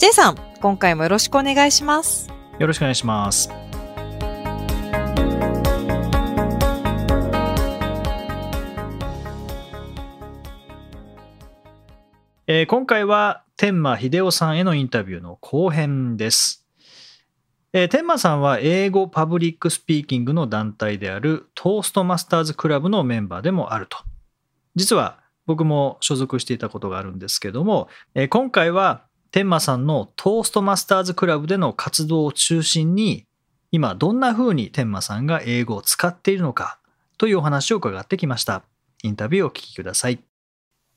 J さん、今回もよろしくお願いします。よろしくお願いしますえー今回は天満嗣雄さんへのインタビューの後編です。えー天満さんは英語パブリックスピーキングの団体であるトーストマスターズクラブのメンバーでもあると。実は僕も所属していたことがあるんですけども、えー今回は天満さんのトーストマスターズクラブでの活動を中心に今どんな風に天満さんが英語を使っているのかというお話を伺ってきました。インタビューをお聞きください。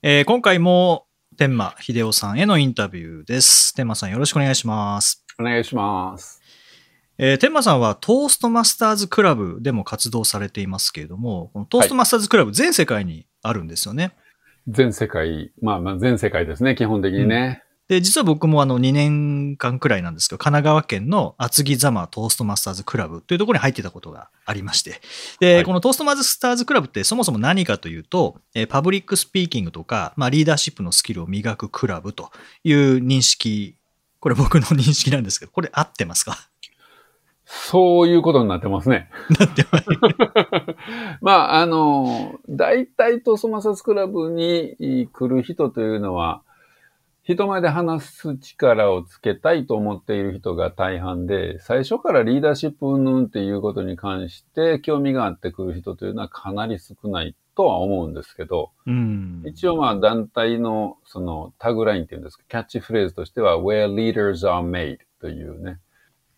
えー今回も天満秀夫さんへのインタビューです。天満さんよろしくお願いします。お願いします。えー、天満さんはトーストマスターズクラブでも活動されていますけれども、このトーストマスターズクラブ全世界にあるんですよね。全世界、まあまあ全世界ですね、基本的にね。で、実は僕もあの2年間くらいなんですけど、神奈川県の厚木ザマトーストマスターズクラブというところに入ってたことがありまして。で、はいこのトーストマスターズクラブってそもそも何かというと、えーパブリックスピーキングとか、まあ、リーダーシップのスキルを磨くクラブという認識、これ僕の認識なんですけど、これ合ってますか？そういうことになってますね。なってます。まあ、あの、大体トーストマスターズクラブに来る人というのは、人前で話す力をつけたいと思っている人が大半で、最初からリーダーシップ云々っていうことに関して興味があってくる人というのはかなり少ないとは思うんですけど、うん。一応まあ団体のそのタグラインっていうんですか、キャッチフレーズとしては where leaders are made というね、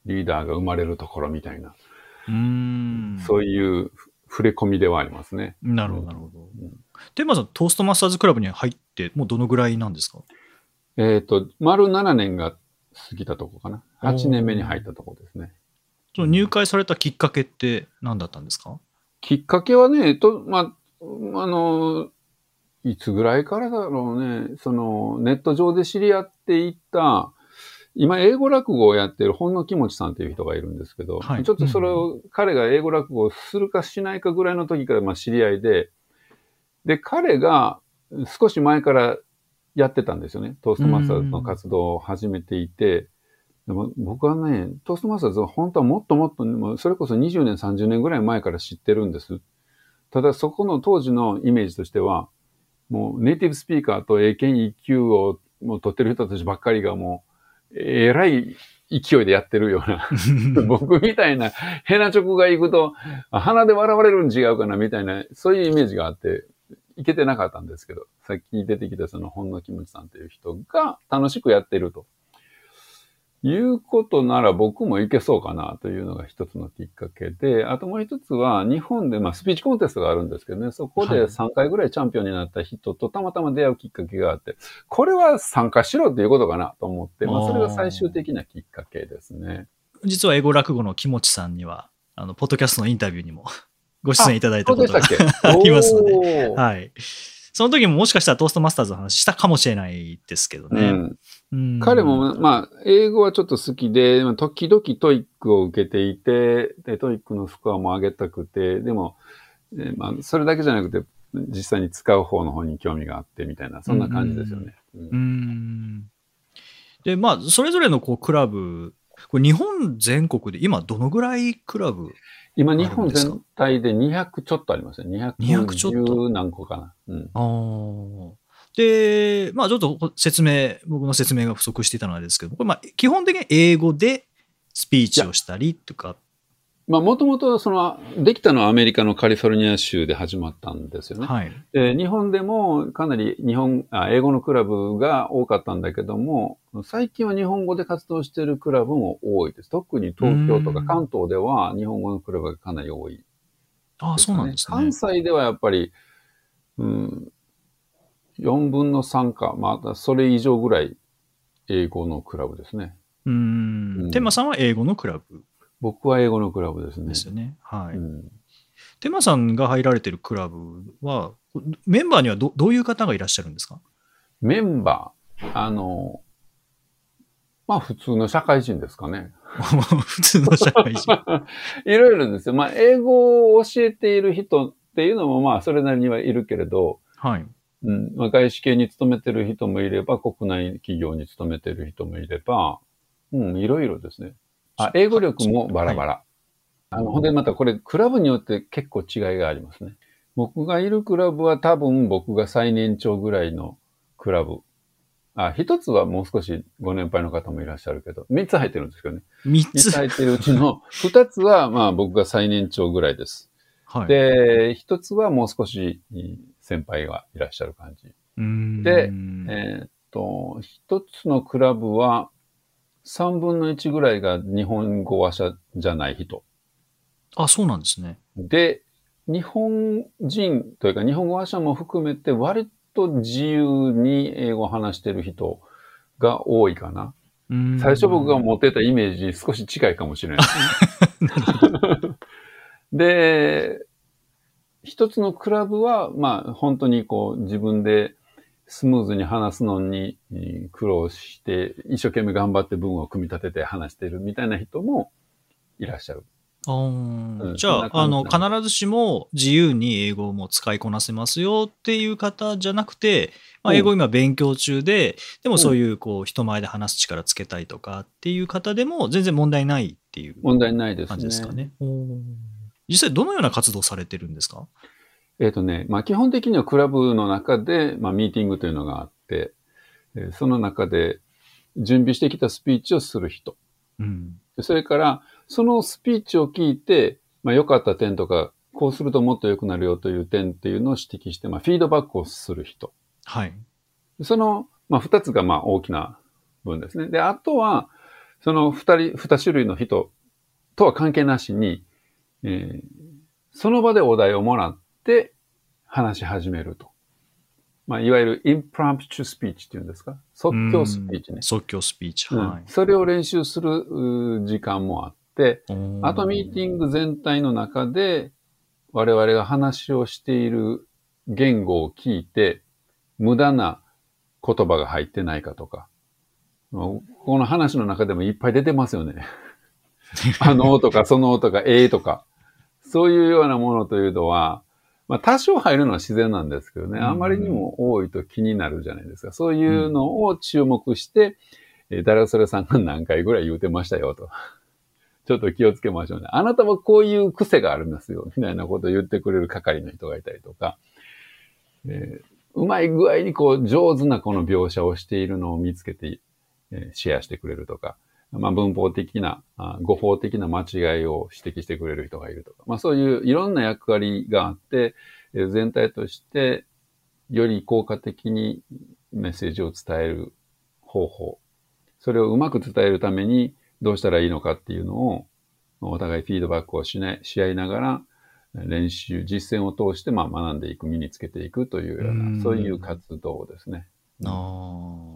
リーダーが生まれるところみたいな、うん。そういう触れ込みではありますね。なるほど、なるほど。天満さん、トーストマスターズクラブに入って、もうどのぐらいなんですか？えっ、と、丸7年が過ぎたとこかな。おー。8年目に入ったとこですね。その入会されたきっかけって何だったんですか？きっかけはね、と、まあ、あの、いつぐらいからだろうね、その、ネット上で知り合っていった、今、英語落語をやってる本野木持さんっていう人がいるんですけど、はい。ちょっとそれを、彼が英語落語をするかしないかぐらいの時から、まあ、知り合いで、で、彼が少し前からやってたんですよね。トーストマスターズの活動を始めていて、でも僕はね、トーストマスターズは本当はもっともっと、もうそれこそ20年、30年ぐらい前から知ってるんです。ただそこの当時のイメージとしては、もうネイティブスピーカーと英検1級をもう取ってる人たちばっかりがもう、えらい勢いでやってるような、僕みたいなヘナチョコが行くと、あ鼻で笑われるん違うかなみたいな、そういうイメージがあって、いけてなかったんですけど、さっき出てきたその本野キムチさんという人が楽しくやってると。いうことなら僕もいけそうかなというのが一つのきっかけで、あともう一つは日本でまあスピーチコンテストがあるんですけどね、そこではい3回ぐらいチャンピオンになった人とたまたま出会うきっかけがあって、これは参加しろっていうことかなと思って、まあそれが最終的なきっかけですね。実は英語落語の木持さんには、あの、ポッドキャストのインタビューにもご出演いただいたことがあ りますので。はい。その時ももしかしたらトーストマスターズの話したかもしれないですけどね。うんうん彼も、まあ、英語はちょっと好きで、まあ時々 TOEIC を受けていて、で、 TOEIC のスコアも上げたくて、でも、えーまあ、それだけじゃなくて、実際に使う方の方に興味があってみたいな、そんな感じですよね。うんうん。で、まあ、それぞれのこうクラブ、これ日本全国で今どのぐらいクラブ今、日本全体で200ちょっとありますね。200ちょっと？210何個かな。うん。で、まあちょっと説明、僕の説明が不足していたのはあれですけど、これまあ基本的に英語でスピーチをしたりとか。まあ、もともと、その、できたのはアメリカのカリフォルニア州で始まったんですよね。はい。で日本でもかなり日本あ、英語のクラブが多かったんだけども、最近は日本語で活動しているクラブも多いです。特に東京とかうん関東では日本語のクラブがかなり多い、ああ、そうなんですね関。西ではやっぱり、うん、4分の3か、またそれ以上ぐらい英語のクラブですね。うんん。天馬さんは英語のクラブ？僕は英語のクラブですね。ですよね。はい。うん天馬さんが入られてるクラブは、メンバーにはどどういう方がいらっしゃるんですか？メンバー、あの、まあ普通の社会人ですかね。普通の社会人。いろいろですよ。まあ英語を教えている人っていうのもまあそれなりにはいるけれど、はい。うんまあ、外資系に勤めてる人もいれば、国内企業に勤めてる人もいれば、うん、いろいろですね。あ、英語力もバラバラ。あの、ほんでまたこれ、クラブによって結構違いがありますね。僕がいるクラブは多分僕が最年長ぐらいのクラブ。あ、一つはもう少しご年配の方もいらっしゃるけど、三つ入ってるんですけどね。3三つつ。入ってるうちの 二つはまあ僕が最年長ぐらいです。はい。で、一つはもう少し先輩がいらっしゃる感じ。でえーっと、一つのクラブは、三分の一ぐらいが日本語話者じゃない人。あ、そうなんですね。で、日本人というか日本語話者も含めて割と自由に英語を話してる人が多いかな。最初僕が持ってたイメージに少し近いかもしれない。で、一つのクラブは、まあ本当にこう自分でスムーズに話すのにえー苦労して、一生懸命頑張って文を組み立てて話してるみたいな人もいらっしゃる。うんじゃあ、あの、じ必ずしも自由に英語も使いこなせますよっていう方じゃなくて、まあ、うん英語今勉強中で、でもそういう、こう、人前で話す力つけたいとかっていう方でも全然問題ないっていう問題ないですね。感じですかね。おー実際どのような活動されてるんですか？えっ、とね、まあ基本的にはクラブの中で、まあミーティングというのがあって、えーその中で準備してきたスピーチをする人。うん。それから、そのスピーチを聞いて、まあ良かった点とか、こうするともっと良くなるよという点っていうのを指摘して、まあフィードバックをする人。はい。その、まあ二つがまあ大きな分ですね。で、あとは、その二人、二種類の人とは関係なしに、えーその場でお題をもらって話し始めると。まあ、いわゆる impromptu speech っていうんですか？即興スピーチねうん。即興スピーチ。うんはい。それを練習する時間もあって、あとミーティング全体の中で我々が話をしている言語を聞いて無駄な言葉が入ってないかとか、この話の中でもいっぱい出てますよね。あのとかそのとかええとか、そういうようなものというのは、まあ多少入るのは自然なんですけどね、あまりにも多いと気になるじゃないですか。そういうのを注目して、えー、誰それさんが何回ぐらい言うてましたよと。ちょっと気をつけましょうね。あなたはこういう癖がありますよ、みたいなことを言ってくれる係の人がいたりとか、えーうまい具合にこう上手なこの描写をしているのを見つけて、えーシェアしてくれるとか、まあ、文法的な、あ語法的な間違いを指摘してくれる人がいるとか、まあそういういろんな役割があって、えー全体としてより効果的にメッセージを伝える方法、それをうまく伝えるためにどうしたらいいのかっていうのを、お互いフィードバックをしない、し合いながら、練習、実践を通して、まあ、学んでいく、身につけていくというよううんな、そういう活動ですね。ああ。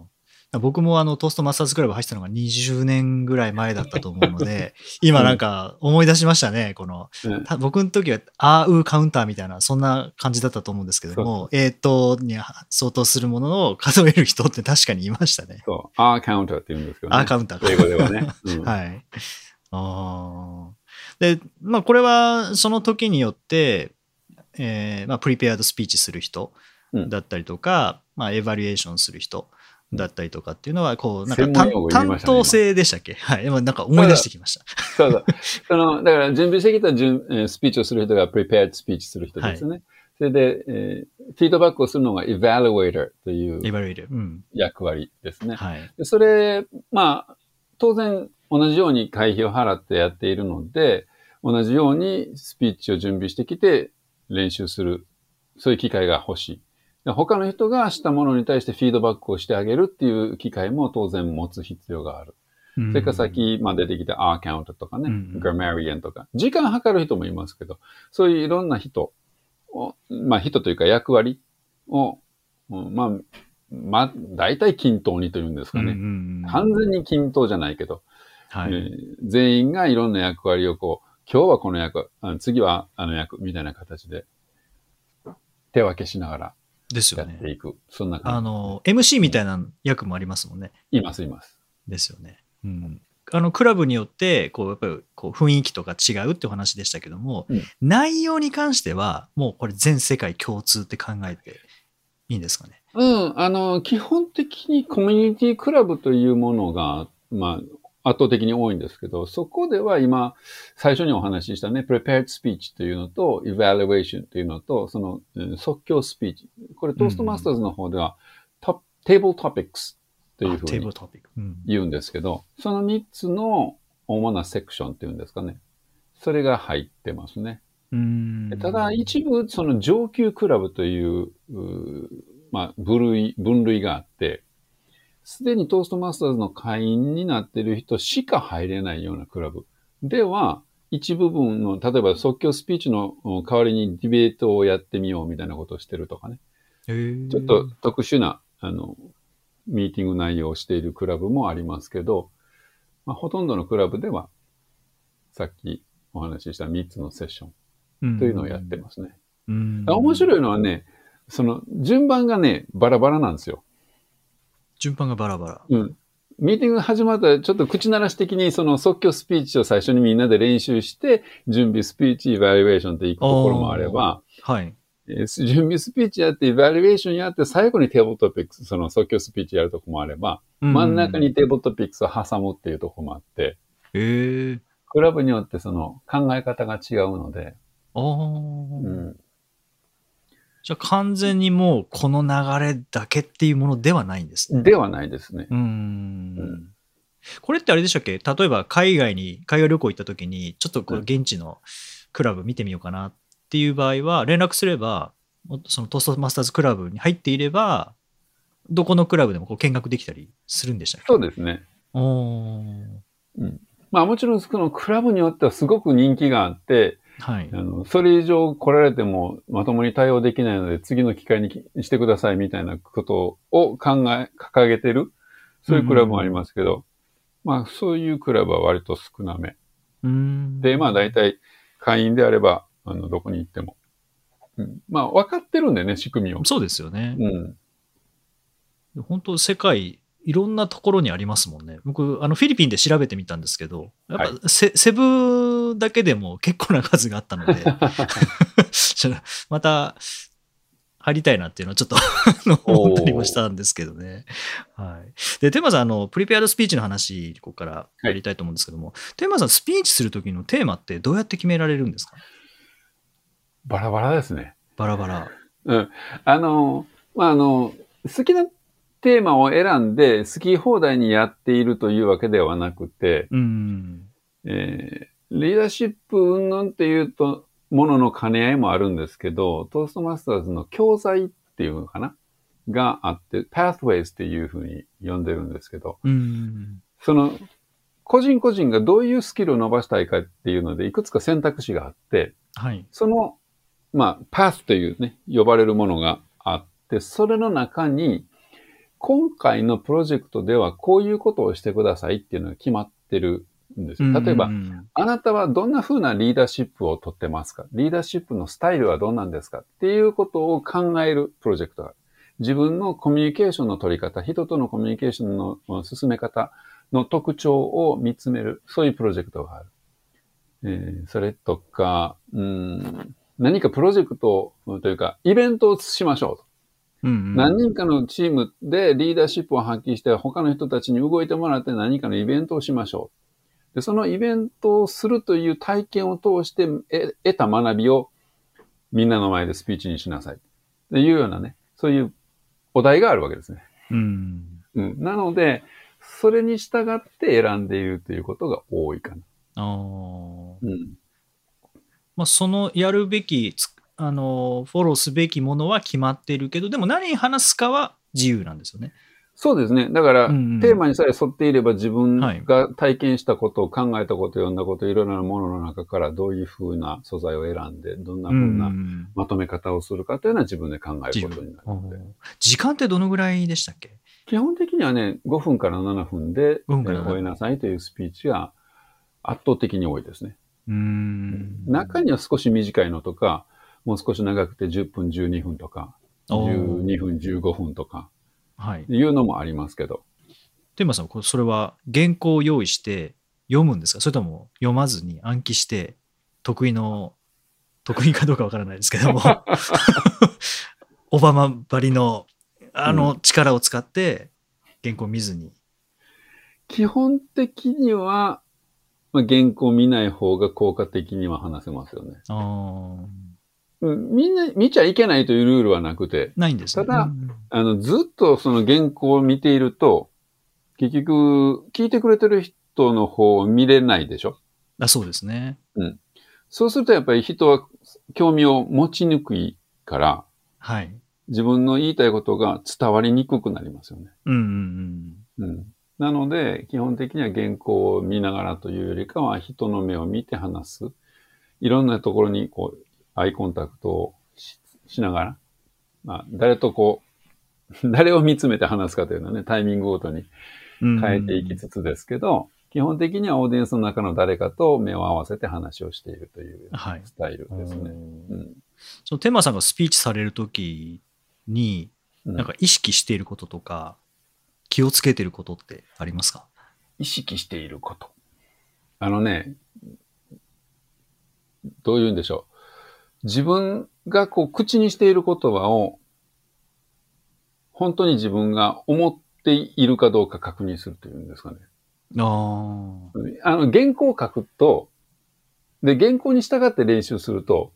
僕もあのトーストマスターズクラブ入ってたのが20年ぐらい前だったと思うので、今なんか思い出しましたね。この、うんた僕の時は、あーうーカウンターみたいな、そんな感じだったと思うんですけども、えーとに相当するものを数える人って確かにいましたね。そう、アーカウンターって言うんですけどね。アーカウンターか英語ではね。うん はい。ああ。で、まあ、これはその時によって、えーまあ、プリペアドスピーチする人うんだったりとか、まあ、エバリエーションする人だったりとかっていうのは、こう、なんか専門用語言い担当性でしたっけ？はい。でもなんか思い出してきました。そう そう。その、だから準備してきた準えースピーチをする人が prepared スピーチする人ですね。それで、えーフィードバックをするのが evaluator という。役割ですね。はい。でそれ、まあ、当然同じように会費を払ってやっているので、同じようにスピーチを準備してきて練習する。そういう機会が欲しい。で他の人がしたものに対してフィードバックをしてあげるっていう機会も当然持つ必要がある。そそれからさっき、まあ、出てきたアーカウントとかね、うんグラマリアンとか、時間計る人もいますけど、そういういろんな人を、まあ人というか役割を、うんまあ、まあ、大体均等にというんですかね。完全に均等じゃないけど、はい。えー全員がいろんな役割をこう、今日はこの役、あ次はあの役みたいな形で手分けしながらですよね。やっていく。そんな感じ。あの、MC みたいな役もありますもんね。います、います。ですよね。うん。あの、クラブによって、こう、やっぱり、こう、雰囲気とか違うってお話でしたけども、うん内容に関しては、もうこれ全世界共通って考えていいんですかね？うん、あの、基本的にコミュニティクラブというものが、まあ、圧倒的に多いんですけど、そこでは今、最初にお話ししたね、prepared speech というのと、evaluation というのと、その、うん即興スピーチ。これ、トーストマスターズの方では、ト Table Topics というふうに。言うんですけど、その3つの主なセクションっていうんですかね。それが入ってますね。うんただ、一部、その上級クラブという、うーまあ、部類、分類があって、すでにトーストマスターズの会員になっている人しか入れないようなクラブでは、一部分の、例えば即興スピーチのうん代わりにディベートをやってみようみたいなことをしてるとかね。ちょっと特殊な、あの、ミーティング内容をしているクラブもありますけど、まあ、ほとんどのクラブでは、さっきお話しした3つのセッションというのをやってますね。うん面白いのはね、その順番がね、バラバラなんですよ。順番がバラバラ。うん。ミーティングが始まったら、ちょっと口鳴らし的にその即興スピーチを最初にみんなで練習して、準備スピーチ、イバリエーションっていくところもあれば、はい。えー準備スピーチやって、イバリエーションやって、最後にテーブルトピックス、その即興スピーチやるとこもあれば、真ん中にテーブルトピックスを挟むっていうとこもあって、へえ。クラブによってその考え方が違うので、ああ、うん、じゃあ完全にもうこの流れだけっていうものではないんですね。ではないですね。うーん。これってあれでしたっけ？例えば海外に、海外旅行行った時に、ちょっとこううん現地のクラブ見てみようかなっていう場合は、連絡すれば、そのトーストマスターズクラブに入っていれば、どこのクラブでもこう見学できたりするんでしたっけ？そうですね。おーまあもちろんそのクラブによってはすごく人気があって、はいあ。の、それ以上来られてもまともに対応できないので次の機会にきしてくださいみたいなことを考え、掲げてる、そういうクラブもありますけど、まあそういうクラブは割と少なめ。うーんで、まあ大体会員であれば、あの、どこに行っても。うん、まあ分かってるんでね、仕組みを。そうですよね。うん。本当世界いろんなところにありますもんね。僕、あのフィリピンで調べてみたんですけど、やっぱはいセ,、セブだけでも結構な数があったので、また入りたいなっていうのはちょっと 思ったりもしたんですけどね。はい。で、テーマさん、あの、プリペアドスピーチの話、ここからやりたいと思うんですけども、テーマさん、スピーチするときのテーマってどうやって決められるんですか？バラバラですね。バラバラ。うん。あの、まあ、あの、好きなテーマを選んで好き放題にやっているというわけではなくて、うん。えーリーダーシップ云々っていうと、ものの兼ね合いもあるんですけど、トーストマスターズの教材っていうのかな？があって、pathways っていうふうに呼んでるんですけど、うん。その、個人個人がどういうスキルを伸ばしたいかっていうので、いくつか選択肢があって、はい。その、まあ、パスというね、呼ばれるものがあって、それの中に、今回のプロジェクトではこういうことをしてくださいっていうのが決まってるんですよ。例えば、うんあなたはどんな風なリーダーシップをとってますか？リーダーシップのスタイルはどうなんですか？っていうことを考えるプロジェクトがある。自分のコミュニケーションの取り方、人とのコミュニケーションの進め方の特徴を見つめる、そういうプロジェクトがある。えーそれとか、うん、何かプロジェクトというか、イベントをしましょうと。うんうん何人かのチームでリーダーシップを発揮して、他の人たちに動いてもらって何かのイベントをしましょう。で、そのイベントをするという体験を通してえ得た学びをみんなの前でスピーチにしなさい。というようなね、そういうお題があるわけですね。うん。うん。なので、それに従って選んでいるということが多いかな。ああ。うん。まあ、そのやるべきつ、あの、フォローすべきものは決まっているけど、でも何に話すかは自由なんですよね。そうですね。だから、うんうんテーマにさえ沿っていれば自分はいが体験したこと、考えたこと、読んだこと、いろいろなものの中からどういうふうな素材を選んで、どんなふうなんまとめ方をするかというのは自分で考えることになるので。時間ってどのぐらいでしたっけ？基本的にはね、5分から7分で、5分から7分えー終えなさいというスピーチが圧倒的に多いですね。うーん。中には少し短いのとか、もう少し長くて10分、12分とか、おー12分、15分とか、はい。いうのもありますけど。テーマさん、それは原稿を用意して読むんですか？それとも読まずに暗記して得意の、得意かどうかわからないですけども、オバマばりのあの力を使って原稿を見ずに。基本的には、まあ、原稿を見ない方が効果的には話せますよね。あーうんみんな見ちゃいけないというルールはなくて、ないんですね。ただうんあの、ずっとその原稿を見ていると、結局、聞いてくれてる人の方を見れないでしょ？あそうですね。そうするとやっぱり人は興味を持ちにくいから、はい。自分の言いたいことが伝わりにくくなりますよね。うんうんうん。なので、基本的には原稿を見ながらというよりかは、人の目を見て話す。いろんなところに、こう、アイコンタクトをししながら、まあ、誰とこう、誰を見つめて話すかというのはね、タイミングごとにうん。変えていきつつですけど、基本的にはオーディエンスの中の誰かと目を合わせて話をしているというはいスタイルですね。うんうんそのテーマさんがスピーチされるときに、うんなんか意識していることとか、気をつけていることってありますか？意識していること。あのね、どういうんでしょう。自分がこう口にしている言葉を、本当に自分が思っているかどうか確認するというんですかね。ああ。あの、原稿を書くと、で、原稿に従って練習すると、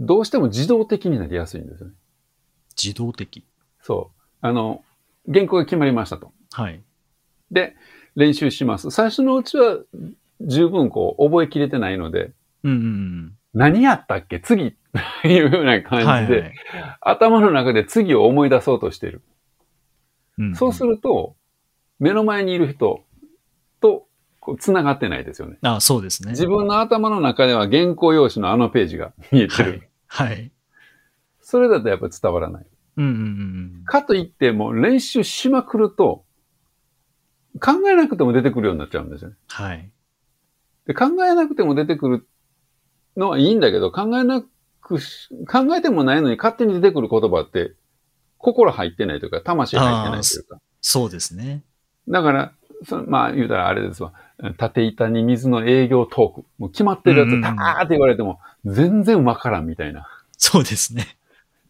どうしても自動的になりやすいんですよね。自動的。そう。あの、原稿が決まりましたと。はい。で、練習します。最初のうちは十分こう覚えきれてないので、うんうん何やったっけ？次 いうようなうん。感じで、はいはい頭の中で次を思い出そうとしている。うんそうすると、目の前にいる人と繋がってないですよね。あそうですね。自分の頭の中では原稿用紙のあのページが見えてる。はい。はい。それだとやっぱり伝わらない。うんうんうんかといってもう練習しまくると、考えなくても出てくるようになっちゃうんですよね。はい。で考えなくても出てくるのはいいんだけど、考えなくし、考えてもないのに勝手に出てくる言葉って、心入ってないというか、魂入ってないというか。そうですね。だから、そのまあ言うたらあれですわ。縦板に水の営業トーク。もう決まってるやつ、うんうんうんターって言われても、全然わからんみたいな。そうですね。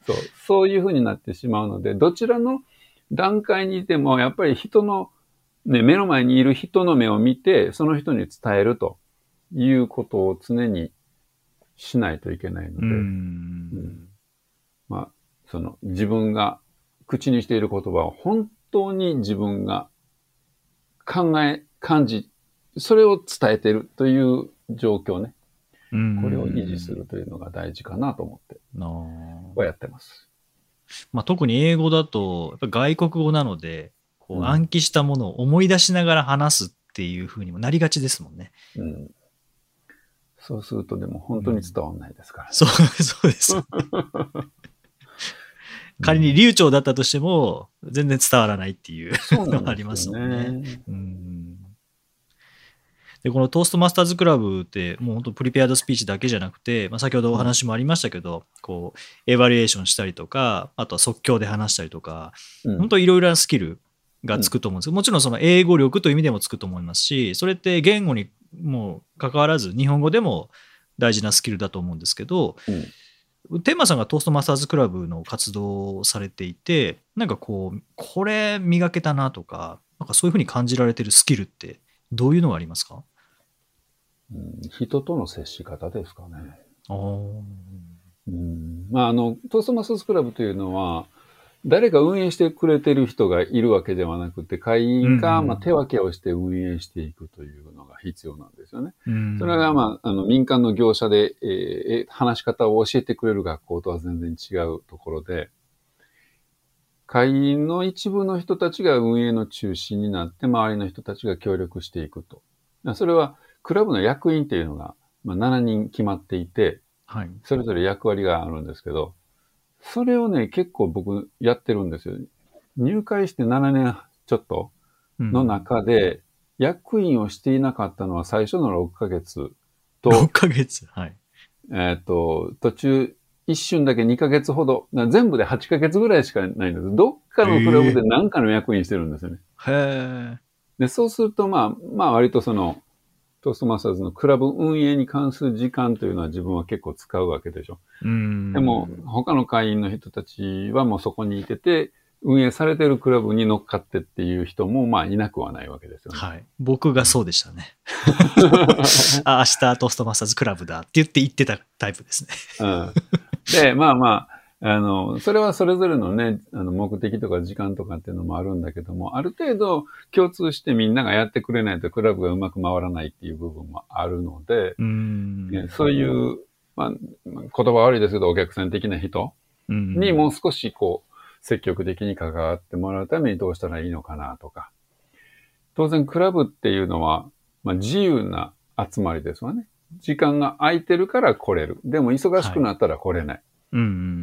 そう。そういう風になってしまうので、どちらの段階にいても、やっぱり人の、ね、目の前にいる人の目を見て、その人に伝えるということを常にしないといけないので、うん。うんまあ、その自分が口にしている言葉を本当に自分が考え、感じ、それを伝えてるという状況ね。うんこれを維持するというのが大事かなと思って、はやってます。まあ、特に英語だと、やっぱ外国語なので、暗記したものを思い出しながら話すっていう風にもなりがちですもんね。うん。そうするとでも本当に伝わんないですから。そう、そうです。仮に流暢だったとしても、全然伝わらないっていう。そうなんですよねありますもんね。うんで、このトーストマスターズクラブって、もう本当プリペアドスピーチだけじゃなくて、まあ、先ほどお話もありましたけど、こう、エバリエーションしたりとか、あとは即興で話したりとか、うん本当いろいろなスキルがつくと思うんですけど、もちろんその英語力という意味でもつくと思いますし、それって言語にもう関わらず、日本語でも大事なスキルだと思うんですけど、テーマさんがトーストマスターズクラブの活動をされていて、なんかこう、これ磨けたなとか、なんかそういうふうに感じられてるスキルって、どういうのがありますか？うん人との接し方ですかね。あー。うん。まあ、あの、トーストマスターズクラブというのは、誰か運営してくれてる人がいるわけではなくて、会員が、うんうん。まあ、手分けをして運営していくという必要なんですよね。うんそれが、まあ、あの、民間の業者で、えーえー話し方を教えてくれる学校とは全然違うところで、会員の一部の人たちが運営の中心になって、周りの人たちが協力していくと。それは、クラブの役員っていうのが、まあ、7人決まっていて、はい。それぞれ役割があるんですけど、それをね、結構僕やってるんですよ。入会して7年ちょっとうんの中で、役員をしていなかったのは最初の6ヶ月と、6ヶ月。はい。えっ、と、途中、一瞬だけ2ヶ月ほど、な全部で8ヶ月ぐらいしかないんです。どっかのクラブで何かの役員してるんですよね。へえ。で、そうすると、まあ、まあ割とその、トーストマスターズのクラブ運営に関する時間というのは自分は結構使うわけでしょ。うん。でも、他の会員の人たちはもうそこにいてて、運営されてるクラブに乗っかってっていう人も、まあ、いなくはないわけですよね。はい。僕がそうでしたね。あ、明日トーストマスターズクラブだって言って言ってたタイプですね。うん、で、まあまあ、あの、それはそれぞれのね、あの、目的とか時間とかっていうのもあるんだけども、ある程度共通してみんながやってくれないとクラブがうまく回らないっていう部分もあるので、うん。ねそういう、まあ、言葉悪いですけど、お客さん的な人うんにもう少しこう、積極的に関わってもらうためにどうしたらいいのかなとか。当然、クラブっていうのは、まあ、自由な集まりですわね。時間が空いてるから来れる。でも忙しくなったら来れない。うんう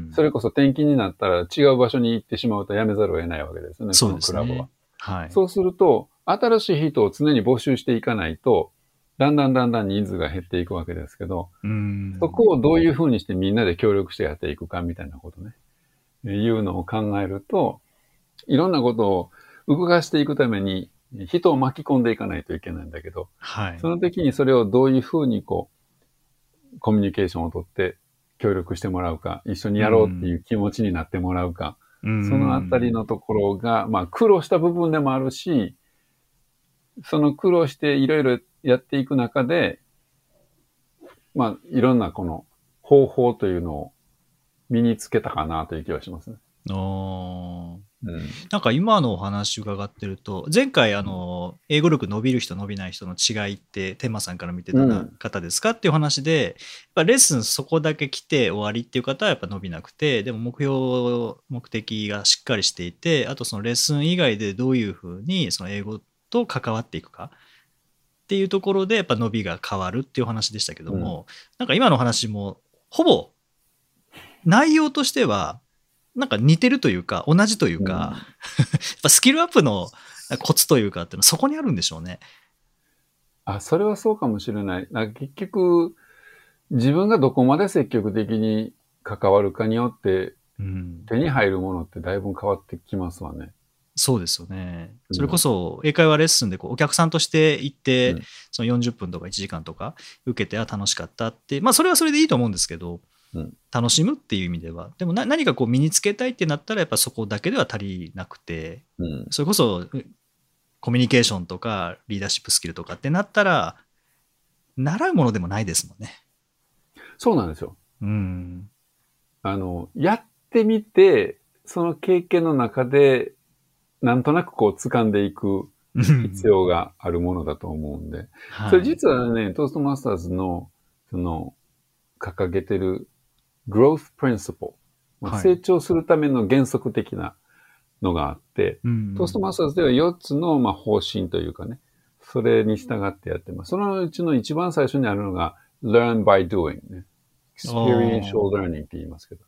ん。それこそ転勤になったら違う場所に行ってしまうとやめざるを得ないわけですよね、そのクラブは。はい。そうすると、新しい人を常に募集していかないと、だんだんだんだん人数が減っていくわけですけど、うん。そこをどういうふうにしてみんなで協力してやっていくかみたいなことね、いうのを考えると、いろんなことを動かしていくために人を巻き込んでいかないといけないんだけど、はい。その時にそれをどういうふうにこう、コミュニケーションをとって協力してもらうか、一緒にやろうっていう気持ちになってもらうか、うんそのあたりのところが、まあ苦労した部分でもあるし、その苦労していろいろやっていく中で、まあいろんなこの方法というのを身につけたかなという気はしますね。おーうん。なんか今のお話伺ってると、前回あの、英語力伸びる人伸びない人の違いって、天馬さんから見てたうん方ですかっていう話で、やっぱレッスンそこだけ来て終わりっていう方はやっぱ伸びなくて、でも目標、目的がしっかりしていて、あとそのレッスン以外でどういうふうにその英語と関わっていくかっていうところでやっぱ伸びが変わるっていう話でしたけども、なんか今の話もほぼ内容としてはなんか似てるというか同じというか、うん やっぱスキルアップのコツというかっていうのはそこにあるんでしょうね。あ、それはそうかもしれない。な結局、自分がどこまで積極的に関わるかによってうん、手に入るものってだいぶ変わってきますわね。そうですよね。うんそれこそ英会話レッスンでこうお客さんとして行って、うんその40分とか1時間とか受けてあ楽しかったってまあそれはそれでいいと思うんですけど、うん楽しむっていう意味ではでもな何かこう身につけたいってなったらやっぱそこだけでは足りなくてうん。それこそうコミュニケーションとかリーダーシップスキルとかってなったら習うものでもないですもんね。そうなんですよ。うん。あの、やってみて、その経験の中で、なんとなくこう掴んでいく必要があるものだと思うんで。はいそれ実はね、トーストマスターズの、その、掲げてる growth principle、まあはい成長するための原則的なのがあって、うんトーストマスターズでは4つの、まあ、方針というかね、それに従ってやってます。そのうちの一番最初にあるのが learn by doing ね。experiential learning って言いますけど。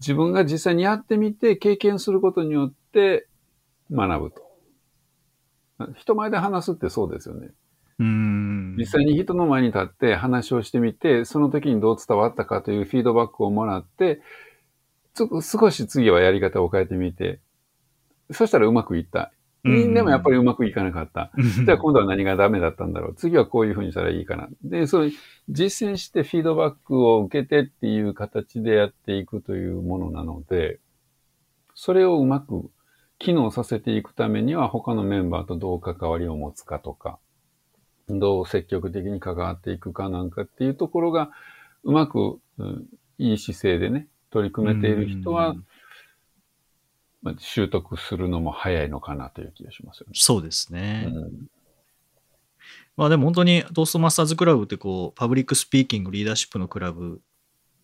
自分が実際にやってみて経験することによって学ぶと。人前で話すってそうですよね。うん。実際に人の前に立って話をしてみて、その時にどう伝わったかというフィードバックをもらって、つ少し次はやり方を変えてみて、そしたらうまくいった。うんでもやっぱりうまくいかなかった。じゃあ今度は何がダメだったんだろう。次はこういうふうにしたらいいかな。で、それ実践してフィードバックを受けてっていう形でやっていくというものなので、それをうまく機能させていくためには他のメンバーとどう関わりを持つかとか、どう積極的に関わっていくかなんかっていうところがうまく、うんいい姿勢でね、取り組めている人は、うんまあ習得するのも早いのかなという気がしますよね。そうですね。うんまあでも本当にトーストマスターズクラブってこう、 public speaking、リーダーシップのクラブ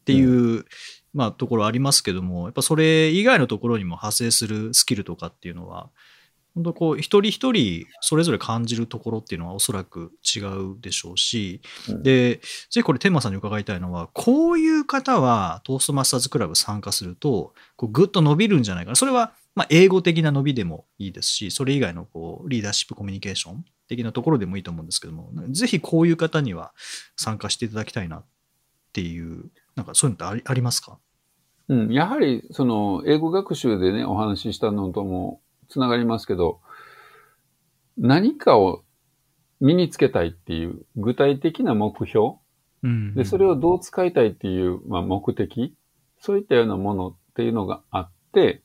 っていう、まあ、ところありますけども、やっぱそれ以外のところにも派生するスキルとかっていうのは、本当こう、一人一人それぞれ感じるところっていうのはおそらく違うでしょうし、うん。で、ぜひこれ、天満さんに伺いたいのは、こういう方はトーストマスターズクラブ参加すると、こうぐっと伸びるんじゃないかな。それは、まあ、英語的な伸びでもいいですし、それ以外のこうリーダーシップコミュニケーション的なところでもいいと思うんですけども、ぜひこういう方には参加していただきたいなっていう、なんかそういうのってありありますか？うん、やはり、その、英語学習でね、お話ししたのともつながりますけど、何かを身につけたいっていう具体的な目標、うん。で、それをどう使いたいっていう、まあ、目的、そういったようなものっていうのがあって、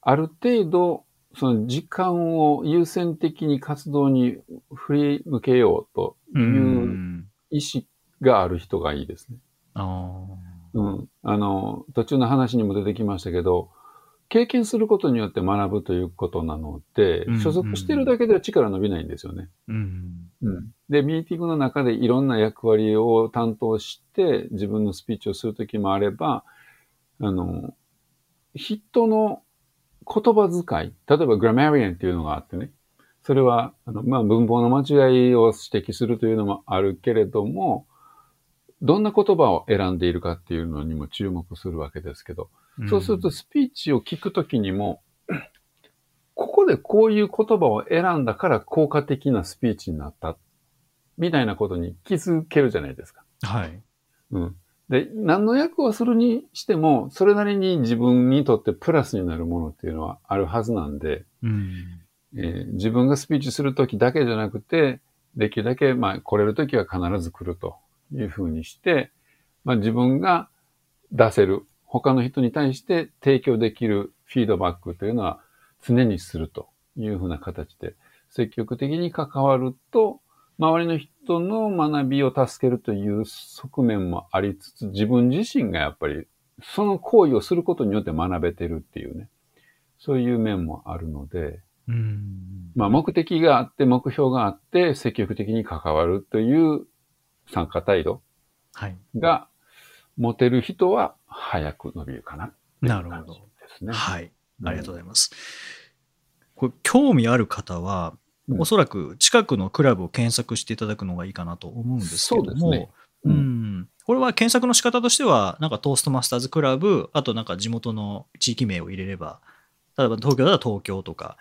ある程度、その時間を優先的に活動に振り向けようとういうん。意思がある人がいいですね。あうん。あの、途中の話にも出てきましたけど、経験することによって学ぶということなのでうん、所属してるだけでは力伸びないんですよね。ーうんうん。で、ミーティングの中でいろんな役割を担当して、自分のスピーチをするときもあれば、あの、人の言葉遣い、例えばグラマリアンっていうのがあってね、それは、あの、まあ、文法の間違いを指摘するというのもあるけれども、どんな言葉を選んでいるかっていうのにも注目するわけですけど、そうするとスピーチを聞くときにも、ここでこういう言葉を選んだから効果的なスピーチになった。みたいなことに気づけるじゃないですか。はい。うん。で、何の役をするにしても、それなりに自分にとってプラスになるものっていうのはあるはずなんで、うんえー自分がスピーチするときだけじゃなくて、できるだけ、まあ、来れるときは必ず来るというふうにして、まあ、自分が出せる、他の人に対して提供できるフィードバックというのは常にするというふうな形で積極的に関わると、周りの人の学びを助けるという側面もありつつ、自分自身がやっぱりその行為をすることによって学べてるっていうね、そういう面もあるので、うんまあ、目的があって、目標があって、積極的に関わるという参加態度はい。が持てる人は早く伸びるかな。なるほど。ですね。はい。ありがとうございます。これ興味ある方は、うんおそらく近くのクラブを検索していただくのがいいかなと思うんですけども、そうねううんんこれは検索の仕方としては、なんかトーストマスターズクラブ、あとなんか地元の地域名を入れれば、例えば東京だったら東京とか、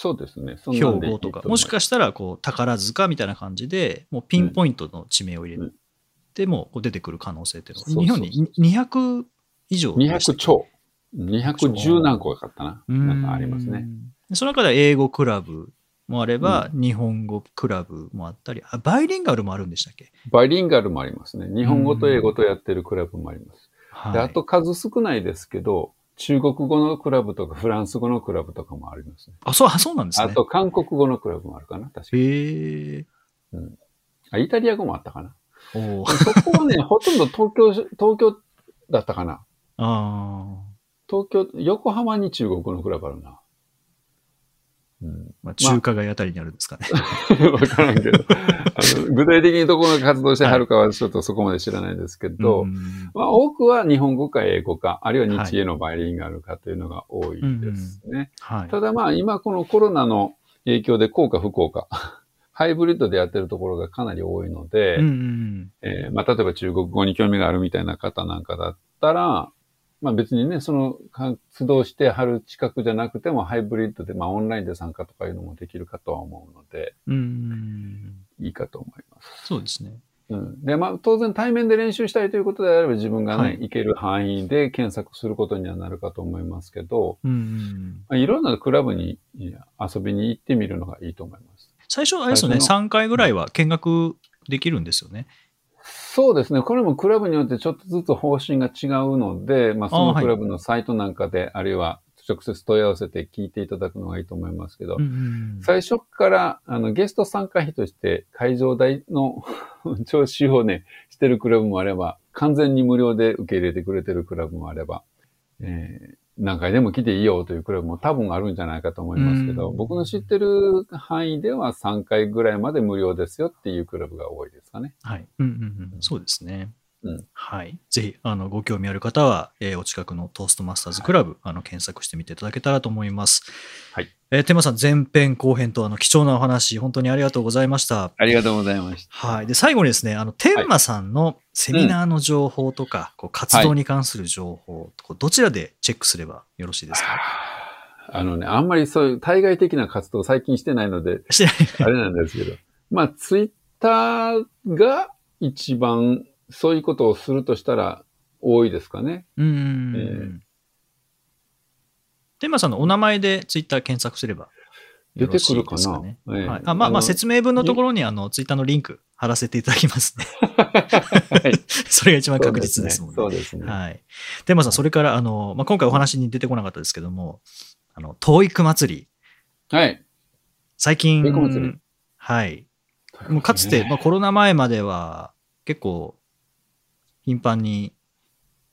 そうですね。兵庫とか、もしかしたらこう宝塚みたいな感じで、もうピンポイントの地名を入れうんても出てくる可能性っていうのは、日本に200以上でした200っけ？超。210何個かかったな。うんなんかありますね。でその中では英語クラブもあれば、日本語クラブもあったり、あバイリンガルもあるんでしたっけ、バイリンガルもありますね。日本語と英語とやってるクラブもあります。はい、で、あと数少ないですけど、中国語のクラブとかフランス語のクラブとかもありますね。あ、そう、あそうなんですね。あと韓国語のクラブもあるかな確かに。へえ。あ、イタリア語もあったかなそこはね、ほとんど東京、東京だったかなあ東京、横浜に中国語のクラブあるな。うん。ーまあ、中華街あたりにあるんですかね。わからんけど。あの具体的にどこの活動してはるかはちょっとそこまで知らないですけど、うんまあ、多くは日本語か英語か、あるいは日英のバイリンガルかというのが多いですね。はい。ただまあ今このコロナの影響で効か不効か、ハイブリッドでやってるところがかなり多いので、うんうんえーまあ例えば中国語に興味があるみたいな方なんかだったら、まあ別にね、その活動してはる近くじゃなくてもハイブリッドで、まあオンラインで参加とかいうのもできるかとは思うので、うんうんいいかと思います。そうですね。うん。で、まあ当然対面で練習したいということであれば自分がね、はい行ける範囲で検索することにはなるかと思いますけど、うんうんまあ、いろんなクラブに遊びに行ってみるのがいいと思います。最初、あれですよね、最初3回ぐらいは見学できるんですよね。そうですね。これもクラブによってちょっとずつ方針が違うので、まあそのクラブのサイトなんかで、あるいは直接問い合わせて聞いていただくのがいいと思いますけど、うんうん最初からあのゲスト参加費として会場代の 徴収をね、してるクラブもあれば、完全に無料で受け入れてくれてるクラブもあれば、えー何回でも来ていいよというクラブも多分あるんじゃないかと思いますけど、うん僕の知ってる範囲では3回ぐらいまで無料ですよっていうクラブが多いですかね。はい。うんうんうんそうですね。うんはい。ぜひ、あの、ご興味ある方は、えーお近くのトーストマスターズクラブ、あの、検索してみていただけたらと思います。はい。えー、テーマさん、前編後編と、あの、貴重なお話、本当にありがとうございました。ありがとうございました。はい。で、最後にですね、あの、天馬さんのセミナーの情報とか、こう活動に関する情報、こうどちらでチェックすればよろしいですか？あのね、あんまりそういう対外的な活動を最近してないので、してないあれなんですけど。まあ、ツイッターが一番そういうことをするとしたら多いですかね？うーん。えー天馬さんのお名前でツイッター検索すれば。出てくるかな？ええはい、あまあまあ、説明文のところにあのツイッターのリンク貼らせていただきますね。はい。それが一番確実ですもんね。そうですね。はい。天馬さん、それから、あの、まあ、今回お話に出てこなかったですけども、あの、TOEIC 祭り、はい。最近、はい。もうかつて、まあ、コロナ前までは結構頻繁に、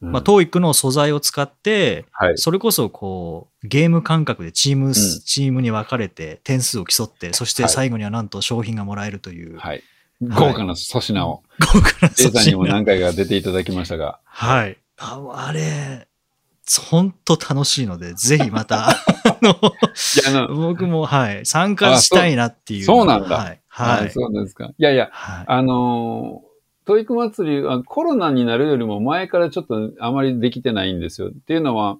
うんまあ、TOEIC の素材を使って、はい。それこそこうゲーム感覚でチーム、んチームに分かれて点数を競って、そしてはい最後にはなんと商品がもらえるという、はい。豪華な粗品を、豪華な A さんにも何回か出ていただきましたが、はい。ああれ、本当楽しいので、ぜひまた、あの、僕も、はい、参加したいなっていう。そうなんだはい。はい。あそうですか。いやいや、はいあのー、 TOEIC祭りあ、コロナになるよりも前からちょっとあまりできてないんですよ。っていうのは、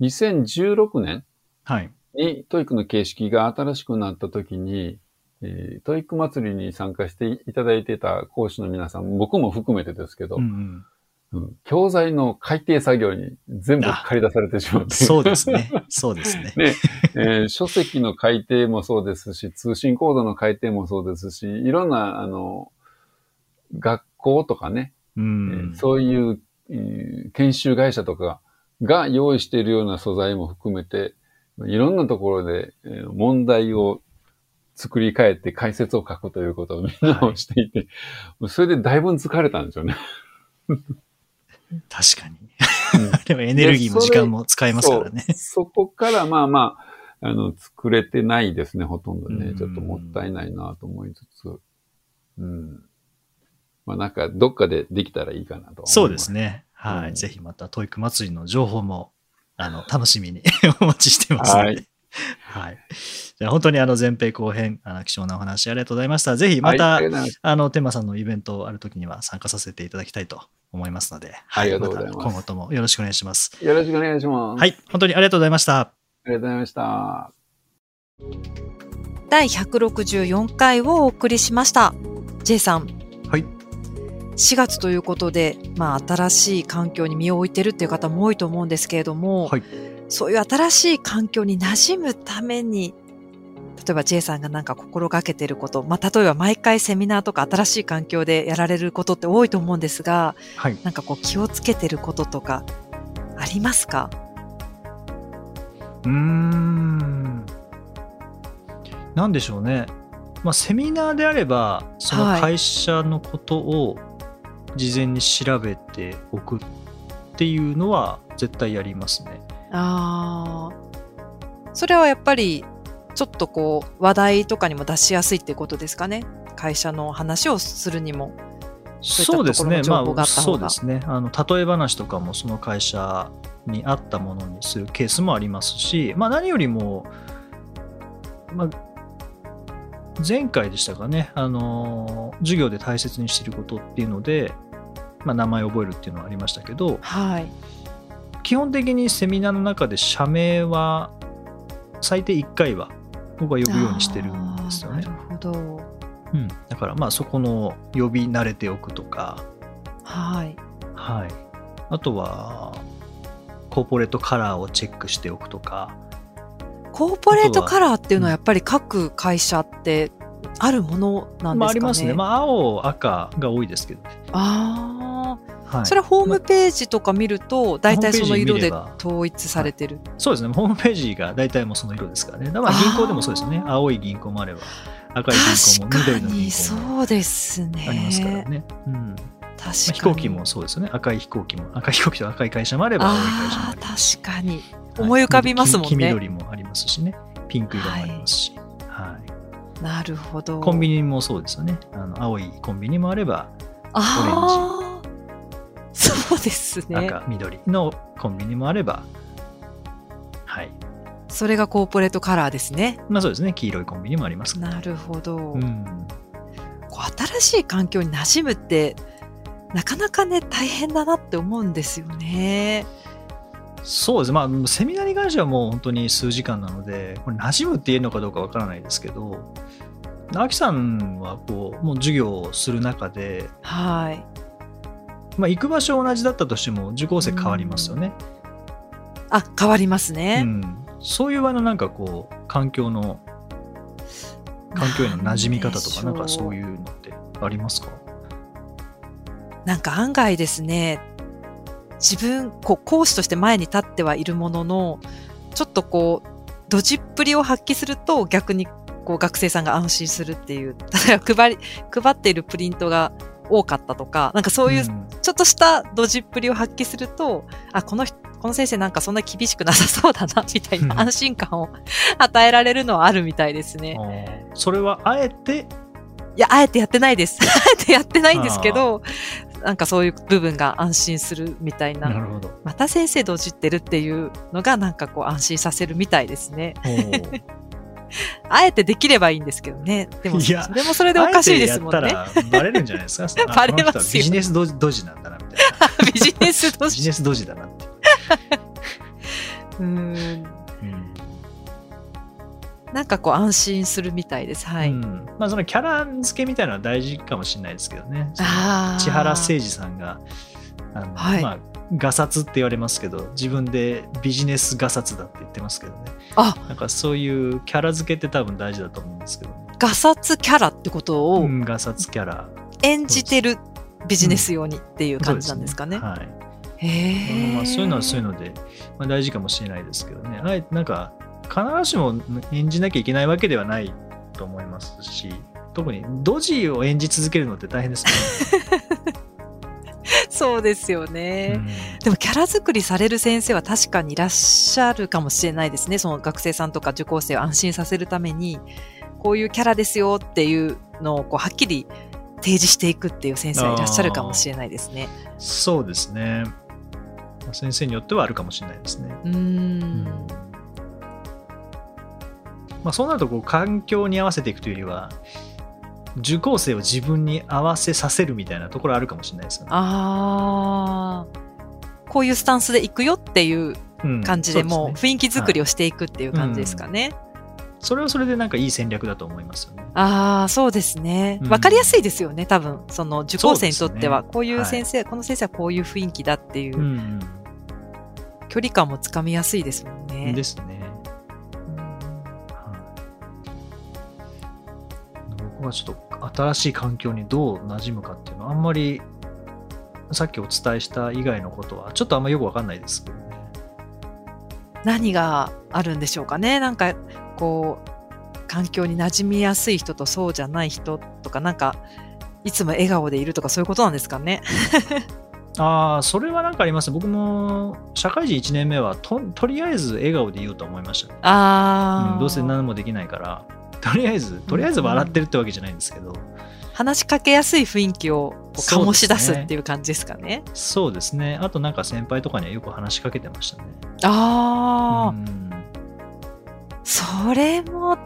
2016年はい。に TOEICの形式が新しくなった時に、えートイック祭りに参加していただいてた講師の皆さん、僕も含めてですけど、うんうんうん教材の改訂作業に全部借り出されてしまって。そうですね。そうですね。ね、えー書籍の改訂もそうですし、通信コードの改訂もそうですし、いろんな、あの、学校とかね、うえんー。そういう、えー研修会社とかが用意しているような素材も含めて、いろんなところで、えー問題を作り変えて解説を書くということをみんなをしていて、それでだいぶ疲れたんですよね。確かに。でもエネルギーも時間も使えますからね。そこからまあまあ、あの、作れてないですね、ほとんどね。うんちょっともったいないなと思いつつ。うん。まあなんか、どっかでできたらいいかなと。そうですね。はい。うんぜひまた、 TOEIC祭りの情報も、あの、楽しみに お待ちしてますので。ははいい。じゃあ本当にあの前編後編、あの貴重なお話ありがとうございました。ぜひまはいた、ありがとうございあの、テンマさんのイベントある時には参加させていただきたいと思いますので、はありがとうございますた今後ともよろしくお願いします。よろしくお願いします。はい。本当にありがとうございました。ありがとうございました。第164回をお送りしました。J さん。はい。4月ということで、まあ、新しい環境に身を置いてるっていう方も多いと思うんですけれども、はいそういう新しい環境に馴染むために、例えば J さんがなんか心がけてること、まあ、例えば毎回セミナーとか新しい環境でやられることって多いと思うんですが、はい。なんかこう気をつけてることとかありますか？うーん。なんでしょうね。まあ、セミナーであれば、そのはい会社のことを事前に調べておくっていうのは絶対やりますね。ああ。それはやっぱり、ちょっとこう、話題とかにも出しやすいってことですかね？会社の話をするにも。そういったところの情報があそうですね。あの例え話とかもその会社に合ったものにするケースもありますし、まあ、何よりも、まあ、前回でしたかね、あの授業で大切にしていることっていうので、まあ、名前を覚えるっていうのはありましたけど、はい。基本的にセミナーの中で社名は最低1回は僕は呼ぶようにしてるんですよねなるほど。うん、だからまあそこの呼び慣れておくとか、はい。はい、あとはコーポレートカラーをチェックしておくとか、コーポレートカラーっていうのはやっぱり各会社ってあるものなんまあ、ですかね？ありますね、まあ、青、赤が多いですけどね。ああ、はい、それはホームページとか見ると、大体その色で統一されてる。そうですね、ホームページが大体もうその色ですからね。だからまあ銀行でもそうですよね青い銀行もあれば、赤い銀行も緑の銀行もそうですね。ありますからね。うんまあ、確かに。飛行機もそうですよね。赤い飛行機も、赤い飛行機と赤い会社もあれば、青い会社もあります確かに。はい思い浮かびますもんね黄黄緑もありますしね。ピンク色もありますし。はいなるほど。コンビニもそうですよね。あの青いコンビニもあれば、ああ、そうですね。赤、緑のコンビニもあれば、はい。それがコーポレートカラーですね。まあそうですね、黄色いコンビニもありますなるほど。うん。こう新しい環境に馴染むって、なかなかね、大変だなって思うんですよね。そうです。まあ、セミナーに関してはもう本当に数時間なので、これ馴染むって言えるのかどうかわからないですけど、アキさんはこう、もう授業をする中で、はい。まあ、行く場所同じだったとしても、受講生変わりますよね。あ、変わりますうね。ん。そういうあの、なんかこう、環境の、環境への馴染み方とか、なんかそういうのってありますか？なんか案外ですね、自分、こう、講師として前に立ってはいるものの、ちょっとこう、ドジっぷりを発揮すると逆にこう学生さんが安心するっていう、例えば配り、配っているプリントが多かったとか、なんかそういううんちょっとしたドジっぷりを発揮すると、あ、この人、この先生なんかそんな厳しくなさそうだな、みたいな安心感を 与えられるのはあるみたいですね。それはあえて、いや、あえてやってないです。あえてやってないんですけど、なんかそういう部分が安心するみたいな。なるほど。また先生ドジってるっていうのがなんかこう安心させるみたいですね。あえてできればいいんですけどね。でも、それもそれでおかしいですもんね。バレるんじゃないですか？あバレますビジネスドジドジなんだな、みたいな。ビジネスドジ。ビジネスドジだなっていう。ん。うんなんかこう安心するみたいです。はい。うんまあ、そのキャラ付けみたいなのは大事かもしれないですけどね。千原誠二さんが、あのはいまあ、ガサツって言われますけど、自分でビジネスガサツだって言ってますけどね。あ、なんかそういうキャラ付けって多分大事だと思うんですけど、ね、ガサツキャラってことをうん、ガサツキャラ。演じてるビジネス用にっていう感じなんですかね。はい。へえ。まあ、そういうのはそういうので、まあ、大事かもしれないですけどね。あえなんか、必ずしも演じなきゃいけないわけではないと思いますし、特にドジを演じ続けるのって大変です そうですよよね。ね。でもキャラ作りされる先生は確かにいらっしゃるかもしれないですね。その学生さんとか受講生を安心させるために、こういうキャラですよっていうのをこうはっきり提示していくっていう先生はいらっしゃるかもしれないですね。うんそうですね。まあ先生によってはあるかもしれないですね。うーん。まあ、そうなるとこう環境に合わせていくというよりは受講生を自分に合わせさせるみたいなところあるかもしれないですよね。ああ。こういうスタンスでいくよっていううん感じでもう雰囲気作りをしていくっていう感じですかね。それはそれでなんかいい戦略だと思いますよね。ああ、そうですねう。んわかりやすいですよね、多分。その受講生にとっては、こういう先生、この先生はこういう雰囲気だっていう、うん距離感もつかみやすいですもんうん、ね。ですね。うんはい僕はちょっと新しい環境にどう馴染むかっていうのはあんまりさっきお伝えした以外のことはちょっとあんまよくわかんないですけどね。何があるんでしょうかね。なんか、こう、環境に馴染みやすい人とそうじゃない人とか、なんか、いつも笑顔でいるとかそういうことなんですかね。ああ、それはなんかあります。僕も社会人1年目はととりあえず笑顔でいようと思いましたね。ああ、うん、どうせ何もできないから、とりあえず、とりあえず笑ってるってわけじゃないんですけど、話しかけやすい雰囲気を醸し出すっていう感じですかね。そうですね。あとなんか先輩とかにはよく話しかけてましたね。ああ、うんそれも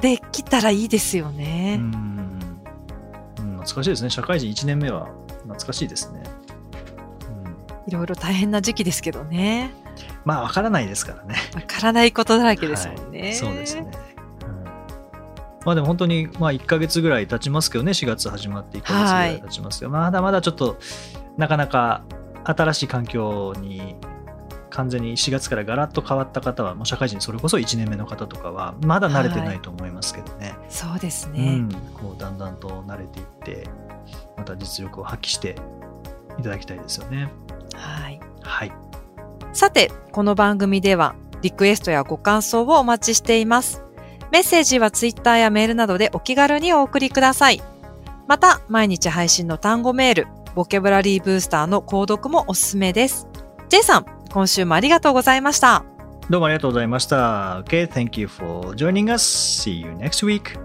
できたらいいですようね。んうん懐かしいですね。社会人1年目は懐かしいですね。うん、いろいろ大変な時期ですけどね。まあ、わからないですからね。わからないことだらけですもんね。はいそうですね。うんまあでも本当に、まあ1ヶ月ぐらい経ちますけどね、4月始まって1ヶ月ぐらい経ちますけど、まだまだちょっと、なかなか新しい環境に完全に4月からガラッと変わった方は、もう社会人それこそ1年目の方とかは、まだ慣れてないと思いますけどね。そうですうね。ん、こうだんだんと慣れていって、また実力を発揮していただきたいですよね。はい。はい。さて、この番組ではリクエストやご感想をお待ちしています。メッセージはツイッターやメールなどでお気軽にお送りください。また、毎日配信の単語メール、ボキャブラリーブースターの購読もおすすめです。J さん、今週もありがとうございました。どうもありがとうございました。Okay, thank you for joining us. See you next week.